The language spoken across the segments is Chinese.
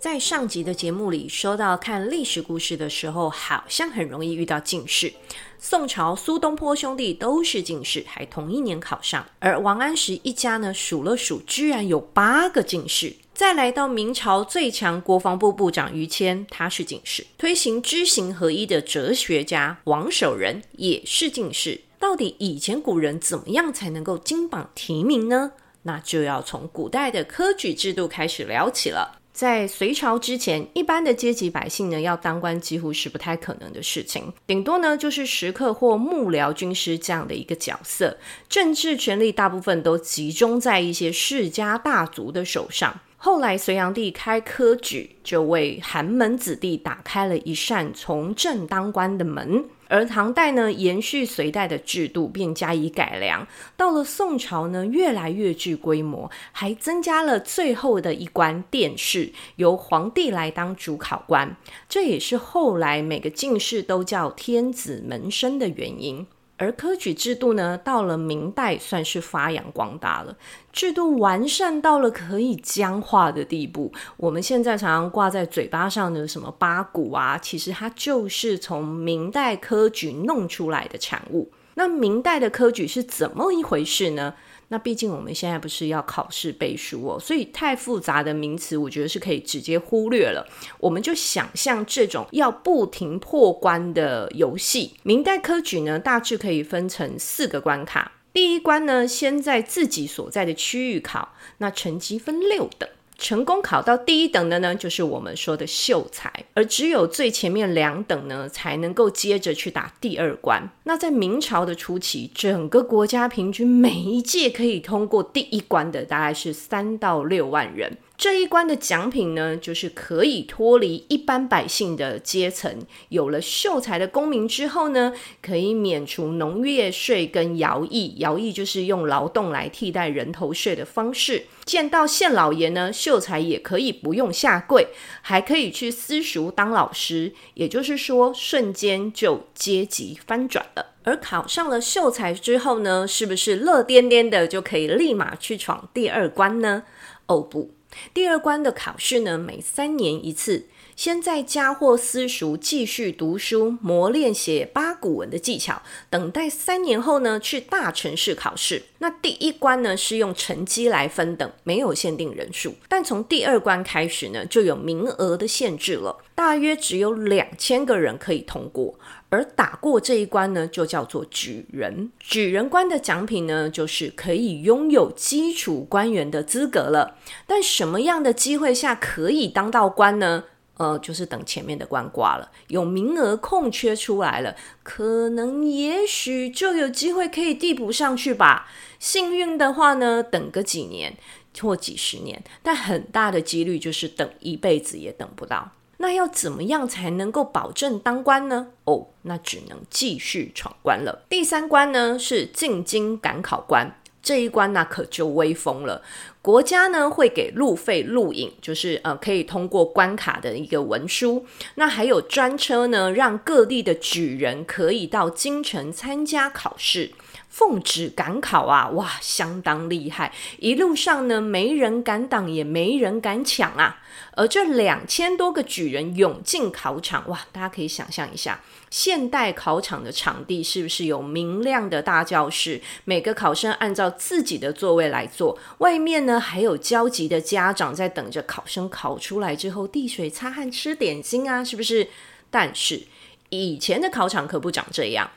在上集的节目里说到，看历史故事的时候，好像很容易遇到进士。宋朝苏东坡兄弟都是进士，还同一年考上。而王安石一家呢，数了数，居然有八个进士。再来到明朝最强国防部部长于谦，他是进士。推行知行合一的哲学家王守仁也是进士。到底以前古人怎么样才能够金榜题名呢？那就要从古代的科举制度开始聊起了。在隋朝之前，一般的阶级百姓呢，要当官几乎是不太可能的事情，顶多呢就是食客或幕僚、军师这样的一个角色。政治权力大部分都集中在一些世家大族的手上。后来隋炀帝开科举，就为寒门子弟打开了一扇从政当官的门。而唐代呢，延续隋代的制度，并加以改良。到了宋朝呢，越来越具规模，还增加了最后的一关殿试，由皇帝来当主考官。这也是后来每个进士都叫天子门生的原因。而科举制度呢，到了明代算是发扬光大了，制度完善到了可以僵化的地步。我们现在常常挂在嘴巴上的什么八股啊，其实它就是从明代科举弄出来的产物。那明代的科举是怎么一回事呢？那毕竟我们现在不是要考试背书哦，所以太复杂的名词，我觉得是可以直接忽略了。我们就想象这种要不停破关的游戏。明代科举呢，大致可以分成四个关卡。第一关呢，先在自己所在的区域考，那成绩分六等。成功考到第一等的呢，就是我们说的秀才，而只有最前面两等呢，才能够接着去打第二关。那在明朝的初期，整个国家平均每一届可以通过第一关的，大概是三到六万人。这一关的奖品呢，就是可以脱离一般百姓的阶层。有了秀才的功名之后呢，可以免除农业税跟徭役。徭役就是用劳动来替代人头税的方式。见到县老爷呢，秀才也可以不用下跪，还可以去私塾当老师。也就是说，瞬间就阶级翻转了。而考上了秀才之后呢，是不是乐颠颠的就可以立马去闯第二关呢？哦不。第二关的考试呢，每三年一次。先在家或私塾继续读书，磨练写八股文的技巧，等待三年后呢，去大城市考试。那第一关呢，是用成绩来分等，没有限定人数。但从第二关开始呢，就有名额的限制了，大约只有两千个人可以通过。而打过这一关呢，就叫做举人。举人关的奖品呢，就是可以拥有基础官员的资格了。但什么样的机会下可以当到官呢？呃，就是等前面的关挂了，有名额空缺出来了，可能也许就有机会可以递补上去吧。幸运的话呢，等个几年或几十年，但很大的几率就是等一辈子也等不到。那要怎么样才能够保证当官呢？哦，那只能继续闯关了。第三关呢，是进京赶考关。这一关那可就威风了，国家呢会给路费路引，就是呃可以通过关卡的一个文书。那还有专车呢，让各地的举人可以到京城参加考试。奉旨赶考啊，哇，相当厉害！一路上呢，没人敢挡，也没人敢抢啊。而这两千多个举人涌进考场，哇，大家可以想象一下，现代考场的场地是不是有明亮的大教室？每个考生按照自己的座位来坐，外面呢还有焦急的家长在等着考生考出来之后递水擦汗吃点心啊，是不是？但是以前的考场可不长这样。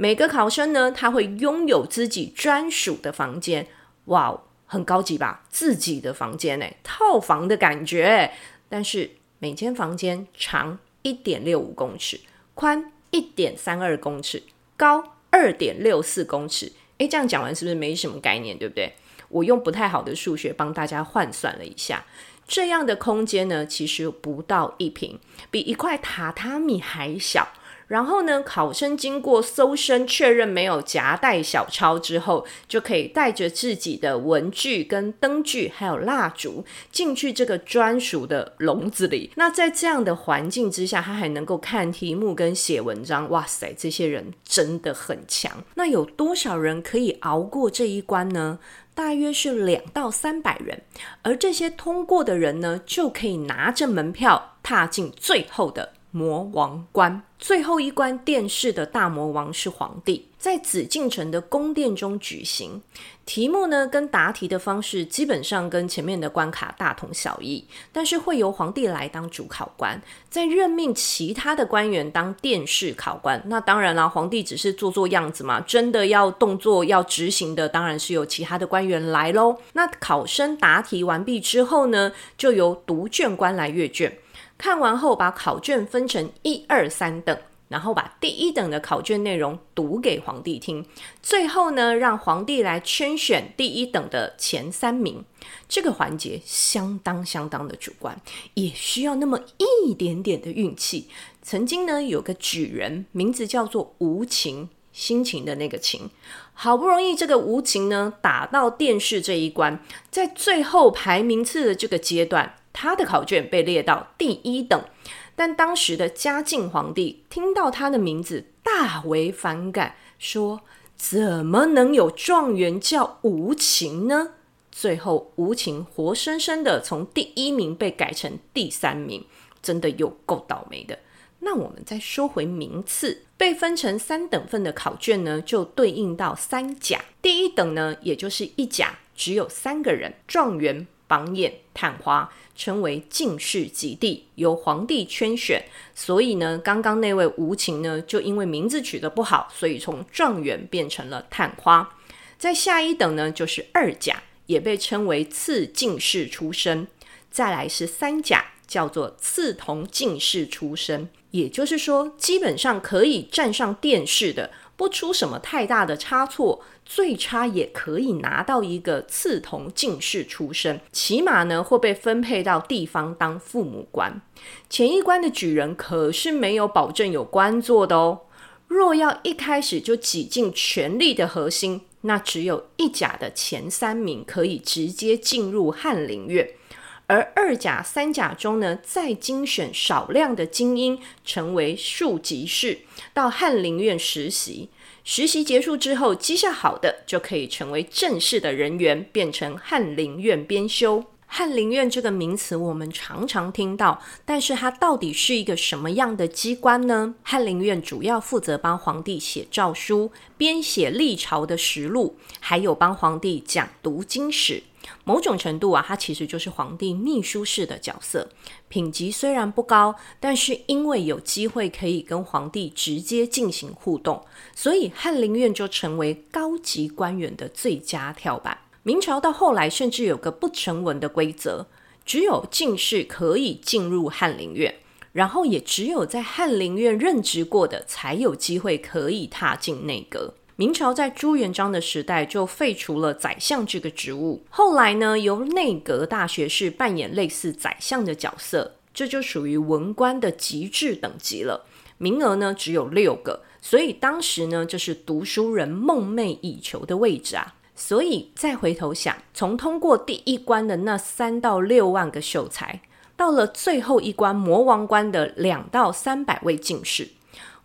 每个考生呢，他会拥有自己专属的房间，哇，很高级吧？自己的房间诶，套房的感觉。但是每间房间长一点六五公尺，宽一点三二公尺，高二点六四公尺。诶，这样讲完是不是没什么概念，对不对？我用不太好的数学帮大家换算了一下，这样的空间呢，其实不到一平，比一块榻榻米还小。然后呢，考生经过搜身确认没有夹带小抄之后，就可以带着自己的文具、跟灯具，还有蜡烛进去这个专属的笼子里。那在这样的环境之下，他还能够看题目跟写文章。哇塞，这些人真的很强。那有多少人可以熬过这一关呢？大约是两到三百人，而这些通过的人呢，就可以拿着门票踏进最后的魔王关。最后一关殿试的大魔王是皇帝，在紫禁城的宫殿中举行。题目呢，跟答题的方式基本上跟前面的关卡大同小异，但是会由皇帝来当主考官，再任命其他的官员当殿试考官。那当然啦，皇帝只是做做样子嘛，真的要动作要执行的，当然是由其他的官员来喽。那考生答题完毕之后呢，就由读卷官来阅卷。看完后，把考卷分成一二三等，然后把第一等的考卷内容读给皇帝听。最后呢，让皇帝来圈选第一等的前三名。这个环节相当相当的主观，也需要那么一点点的运气。曾经呢，有个举人，名字叫做无情，心情的那个情。好不容易这个无情呢，打到殿试这一关，在最后排名次的这个阶段。他的考卷被列到第一等，但当时的嘉靖皇帝听到他的名字大为反感，说：“怎么能有状元叫无情呢？”最后，无情活生生的从第一名被改成第三名，真的有够倒霉的。那我们再说回名次，被分成三等份的考卷呢，就对应到三甲。第一等呢，也就是一甲，只有三个人：状元、榜眼、探花。称为进士及第，由皇帝圈选。所以呢，刚刚那位无情呢，就因为名字取得不好，所以从状元变成了探花。在下一等呢，就是二甲，也被称为次进士出身。再来是三甲，叫做次同进士出身。也就是说，基本上可以站上殿试的。不出什么太大的差错，最差也可以拿到一个刺桐进士出身，起码呢会被分配到地方当父母官。前一关的举人可是没有保证有官做的哦。若要一开始就挤进权力的核心，那只有一甲的前三名可以直接进入翰林院。而二甲、三甲中呢，再精选少量的精英，成为庶吉士，到翰林院实习。实习结束之后，绩效好的就可以成为正式的人员，变成翰林院编修。翰林院这个名词我们常常听到，但是它到底是一个什么样的机关呢？翰林院主要负责帮皇帝写诏书、编写历朝的实录，还有帮皇帝讲读经史。某种程度啊，它其实就是皇帝秘书式的角色。品级虽然不高，但是因为有机会可以跟皇帝直接进行互动，所以翰林院就成为高级官员的最佳跳板。明朝到后来，甚至有个不成文的规则：只有进士可以进入翰林院，然后也只有在翰林院任职过的，才有机会可以踏进内阁。明朝在朱元璋的时代就废除了宰相这个职务，后来呢，由内阁大学士扮演类似宰相的角色，这就属于文官的极致等级了。名额呢只有六个，所以当时呢，这是读书人梦寐以求的位置啊。所以再回头想，从通过第一关的那三到六万个秀才，到了最后一关魔王关的两到三百位进士。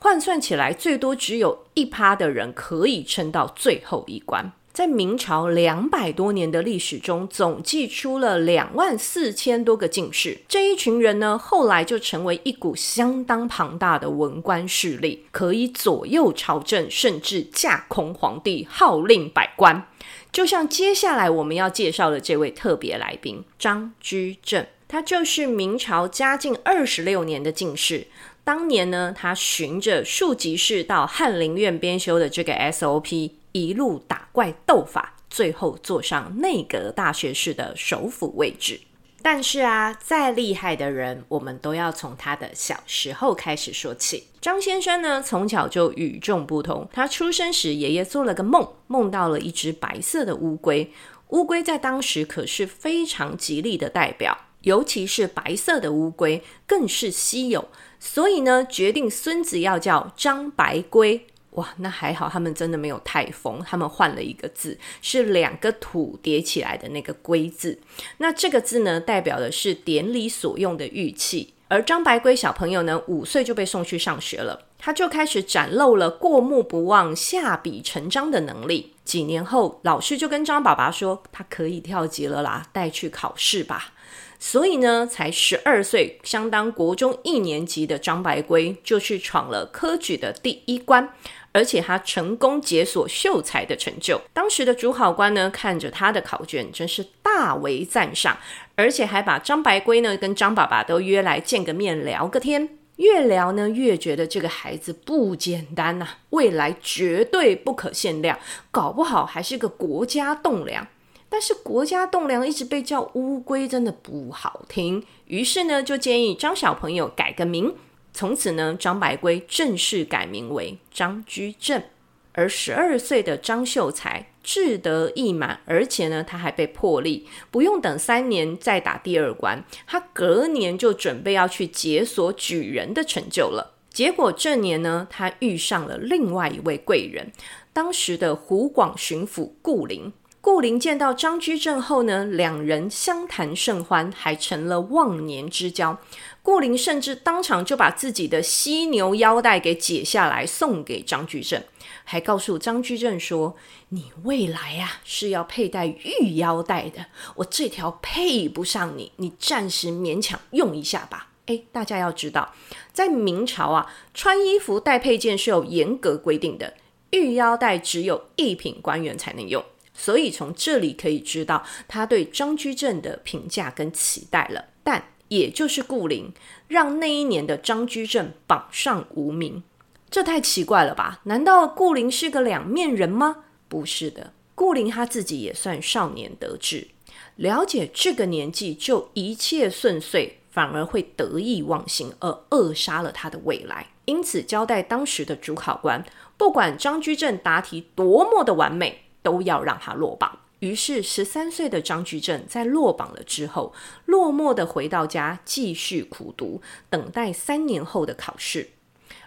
换算起来，最多只有一趴的人可以撑到最后一关。在明朝两百多年的历史中，总计出了两万四千多个进士。这一群人呢，后来就成为一股相当庞大的文官势力，可以左右朝政，甚至架空皇帝，号令百官。就像接下来我们要介绍的这位特别来宾张居正，他就是明朝嘉靖二十六年的进士。当年呢，他循着庶吉士到翰林院编修的这个 SOP，一路打怪斗法，最后坐上内阁大学士的首辅位置。但是啊，再厉害的人，我们都要从他的小时候开始说起。张先生呢，从小就与众不同。他出生时，爷爷做了个梦，梦到了一只白色的乌龟。乌龟在当时可是非常吉利的代表。尤其是白色的乌龟更是稀有，所以呢，决定孙子要叫张白龟。哇，那还好，他们真的没有太疯，他们换了一个字，是两个土叠起来的那个“龟”字。那这个字呢，代表的是典礼所用的玉器。而张白龟小朋友呢，五岁就被送去上学了，他就开始展露了过目不忘、下笔成章的能力。几年后，老师就跟张爸爸说，他可以跳级了啦，带去考试吧。所以呢，才十二岁，相当国中一年级的张白圭就去闯了科举的第一关。而且他成功解锁秀才的成就，当时的主考官呢，看着他的考卷，真是大为赞赏，而且还把张白圭呢跟张爸爸都约来见个面聊个天。越聊呢，越觉得这个孩子不简单呐、未来绝对不可限量，搞不好还是个国家栋梁。但是国家栋梁一直被叫乌龟，真的不好听。于是呢，就建议张小朋友改个名。从此呢，张白龟正式改名为张居正，而十二岁的张秀才志得意满，而且呢，他还被破例，不用等三年再打第二关，他隔年就准备要去解锁举人的成就了。结果这年呢，他遇上了另外一位贵人，当时的湖广巡抚顾林。顾灵见到张居正后呢，两人相谈甚欢，还成了忘年之交。顾灵甚至当场就把自己的犀牛腰带给解下来送给张居正，还告诉张居正说：“你未来呀、啊、是要佩戴玉腰带的，我这条配不上你，你暂时勉强用一下吧。”诶，大家要知道，在明朝啊，穿衣服戴配件是有严格规定的，玉腰带只有一品官员才能用。所以从这里可以知道他对张居正的评价跟期待了，但也就是顾灵让那一年的张居正榜上无名，这太奇怪了吧？难道顾灵是个两面人吗？不是的，顾灵他自己也算少年得志，了解这个年纪就一切顺遂，反而会得意忘形而扼杀了他的未来，因此交代当时的主考官，不管张居正答题多么的完美。都要让他落榜。于是，十三岁的张居正在落榜了之后，落寞地回到家，继续苦读，等待三年后的考试。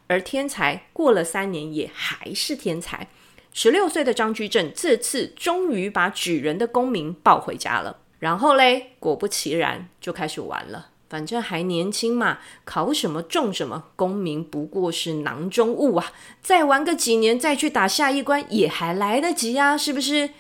而天才过了三年也还是天才。十六岁的张居正这次终于把举人的功名抱回家了。然后嘞，果不其然，就开始玩了。反正还年轻嘛，考什么中什么，功名不过是囊中物啊！再玩个几年，再去打下一关也还来得及啊，是不是？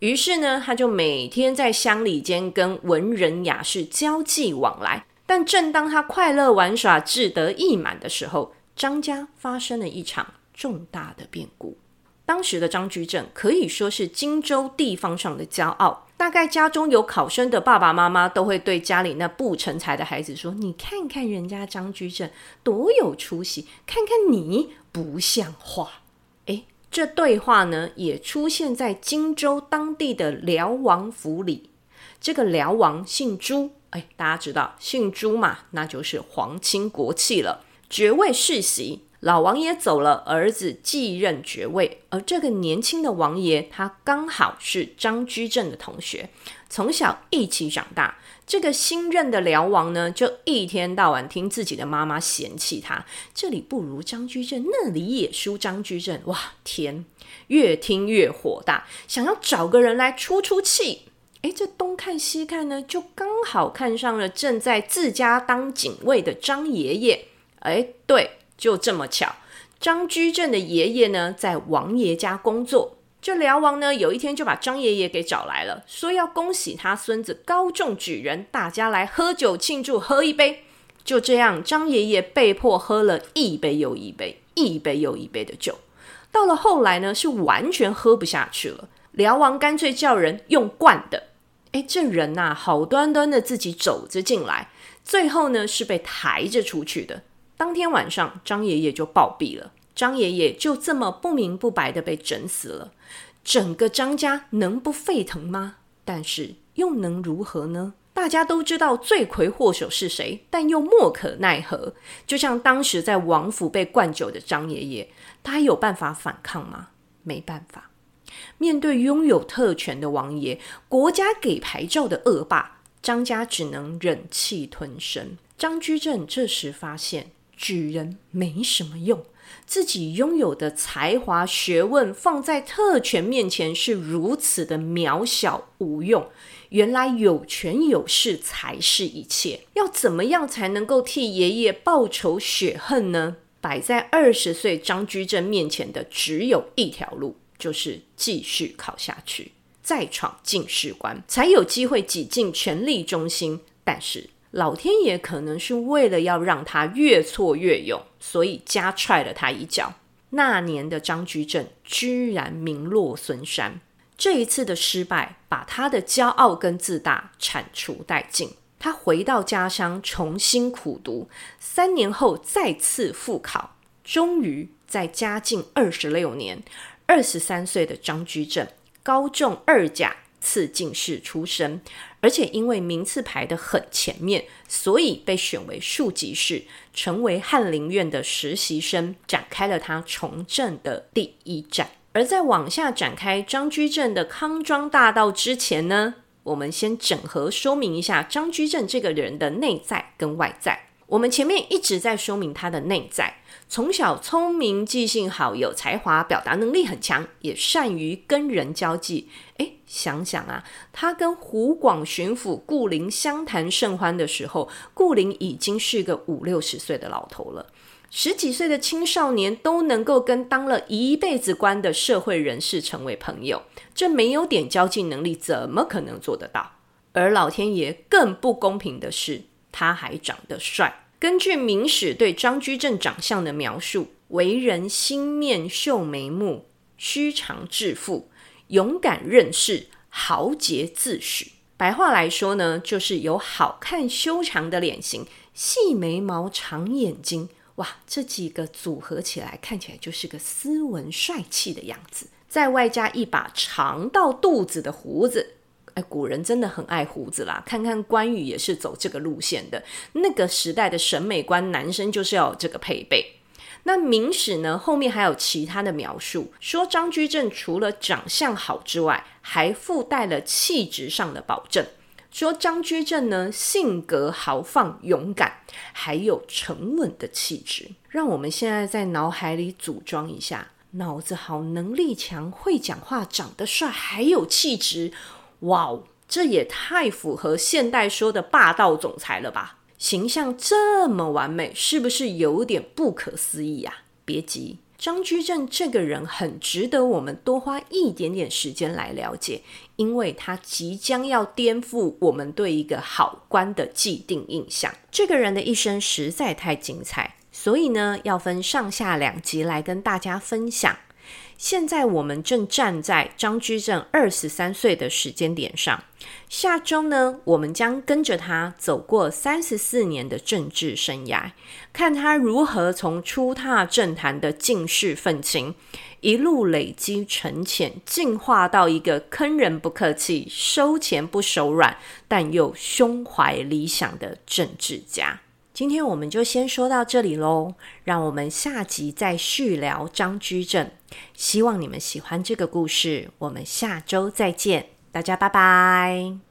于是呢，他就每天在乡里间跟文人雅士交际往来。但正当他快乐玩耍、志得意满的时候，张家发生了一场重大的变故。当时的张居正可以说是荆州地方上的骄傲。大概家中有考生的爸爸妈妈都会对家里那不成才的孩子说：“你看看人家张居正多有出息，看看你不像话。”诶，这对话呢也出现在荆州当地的辽王府里。这个辽王姓朱，诶，大家知道姓朱嘛，那就是皇亲国戚了，爵位世袭。老王爷走了，儿子继任爵位，而这个年轻的王爷，他刚好是张居正的同学，从小一起长大。这个新任的辽王呢，就一天到晚听自己的妈妈嫌弃他，这里不如张居正，那里也输张居正。哇，天！越听越火大，想要找个人来出出气。诶，这东看西看呢，就刚好看上了正在自家当警卫的张爷爷。诶，对。就这么巧，张居正的爷爷呢，在王爷家工作。这辽王呢，有一天就把张爷爷给找来了，说要恭喜他孙子高中举人，大家来喝酒庆祝，喝一杯。就这样，张爷爷被迫喝了一杯又一杯，一杯又一杯的酒。到了后来呢，是完全喝不下去了。辽王干脆叫人用灌的。诶，这人呐、好端端的自己走着进来，最后呢，是被抬着出去的。当天晚上，张爷爷就暴毙了。张爷爷就这么不明不白的被整死了。整个张家能不沸腾吗？但是又能如何呢？大家都知道罪魁祸首是谁，但又莫可奈何。就像当时在王府被灌酒的张爷爷，他有办法反抗吗？没办法。面对拥有特权的王爷，国家给牌照的恶霸。张家只能忍气吞声。张居正这时发现举人没什么用，自己拥有的才华、学问放在特权面前是如此的渺小无用。原来有权有势才是一切，要怎么样才能够替爷爷报仇雪恨呢？摆在二十岁张居正面前的只有一条路，就是继续考下去，再闯进士官，才有机会挤进权力中心。但是老天爷可能是为了要让他越挫越勇，所以加踹了他一脚。那年的张居正居然名落孙山。这一次的失败，把他的骄傲跟自大铲除殆尽。他回到家乡，重新苦读，三年后再次复考，终于在嘉靖二十六年，二十三岁的张居正高中二甲次进士出身，而且因为名次排得很前面，所以被选为庶吉士，成为翰林院的实习生，展开了他从政的第一战。而在往下展开张居正的康庄大道之前呢，我们先整合说明一下张居正这个人的内在跟外在。我们前面一直在说明他的内在，从小聪明、记性好、有才华、表达能力很强，也善于跟人交际。诶，想想啊，他跟湖广巡抚顾龄相谈甚欢的时候，顾龄已经是个五六十岁的老头了。十几岁的青少年都能够跟当了一辈子官的社会人士成为朋友，这没有点交际能力，怎么可能做得到？而老天爷更不公平的是，他还长得帅。根据《明史》对张居正长相的描述，为人心面秀眉目，虚长致富，勇敢任事，豪杰自诩。白话来说呢，就是有好看修长的脸型，细眉毛，长眼睛。哇，这几个组合起来，看起来就是个斯文帅气的样子，再外加一把长到肚子的胡子，哎，古人真的很爱胡子啦。看看关羽也是走这个路线的，那个时代的审美观，男生就是要有这个配备。那《明史》呢，后面还有其他的描述，说张居正除了长相好之外，还附带了气质上的保证。说张居正呢，性格豪放勇敢，还有沉稳的气质。让我们现在在脑海里组装一下：脑子好，能力强，会讲话，长得帅，还有气质。哇哦，这也太符合现代说的霸道总裁了吧？形象这么完美，是不是有点不可思议呀？别急。张居正这个人很值得我们多花一点点时间来了解，因为他即将要颠覆我们对一个好官的既定印象。这个人的一生实在太精彩，所以呢，要分上下两集来跟大家分享。现在我们正站在张居正二十三岁的时间点上，下周呢，我们将跟着他走过三十四年的政治生涯，看他如何从初踏政坛的进士愤青，一路累积沉潜，进化到一个坑人不客气、收钱不手软，但又胸怀理想的政治家。今天我们就先说到这里喽，让我们下集再续聊张居正。希望你们喜欢这个故事，我们下周再见，大家拜拜。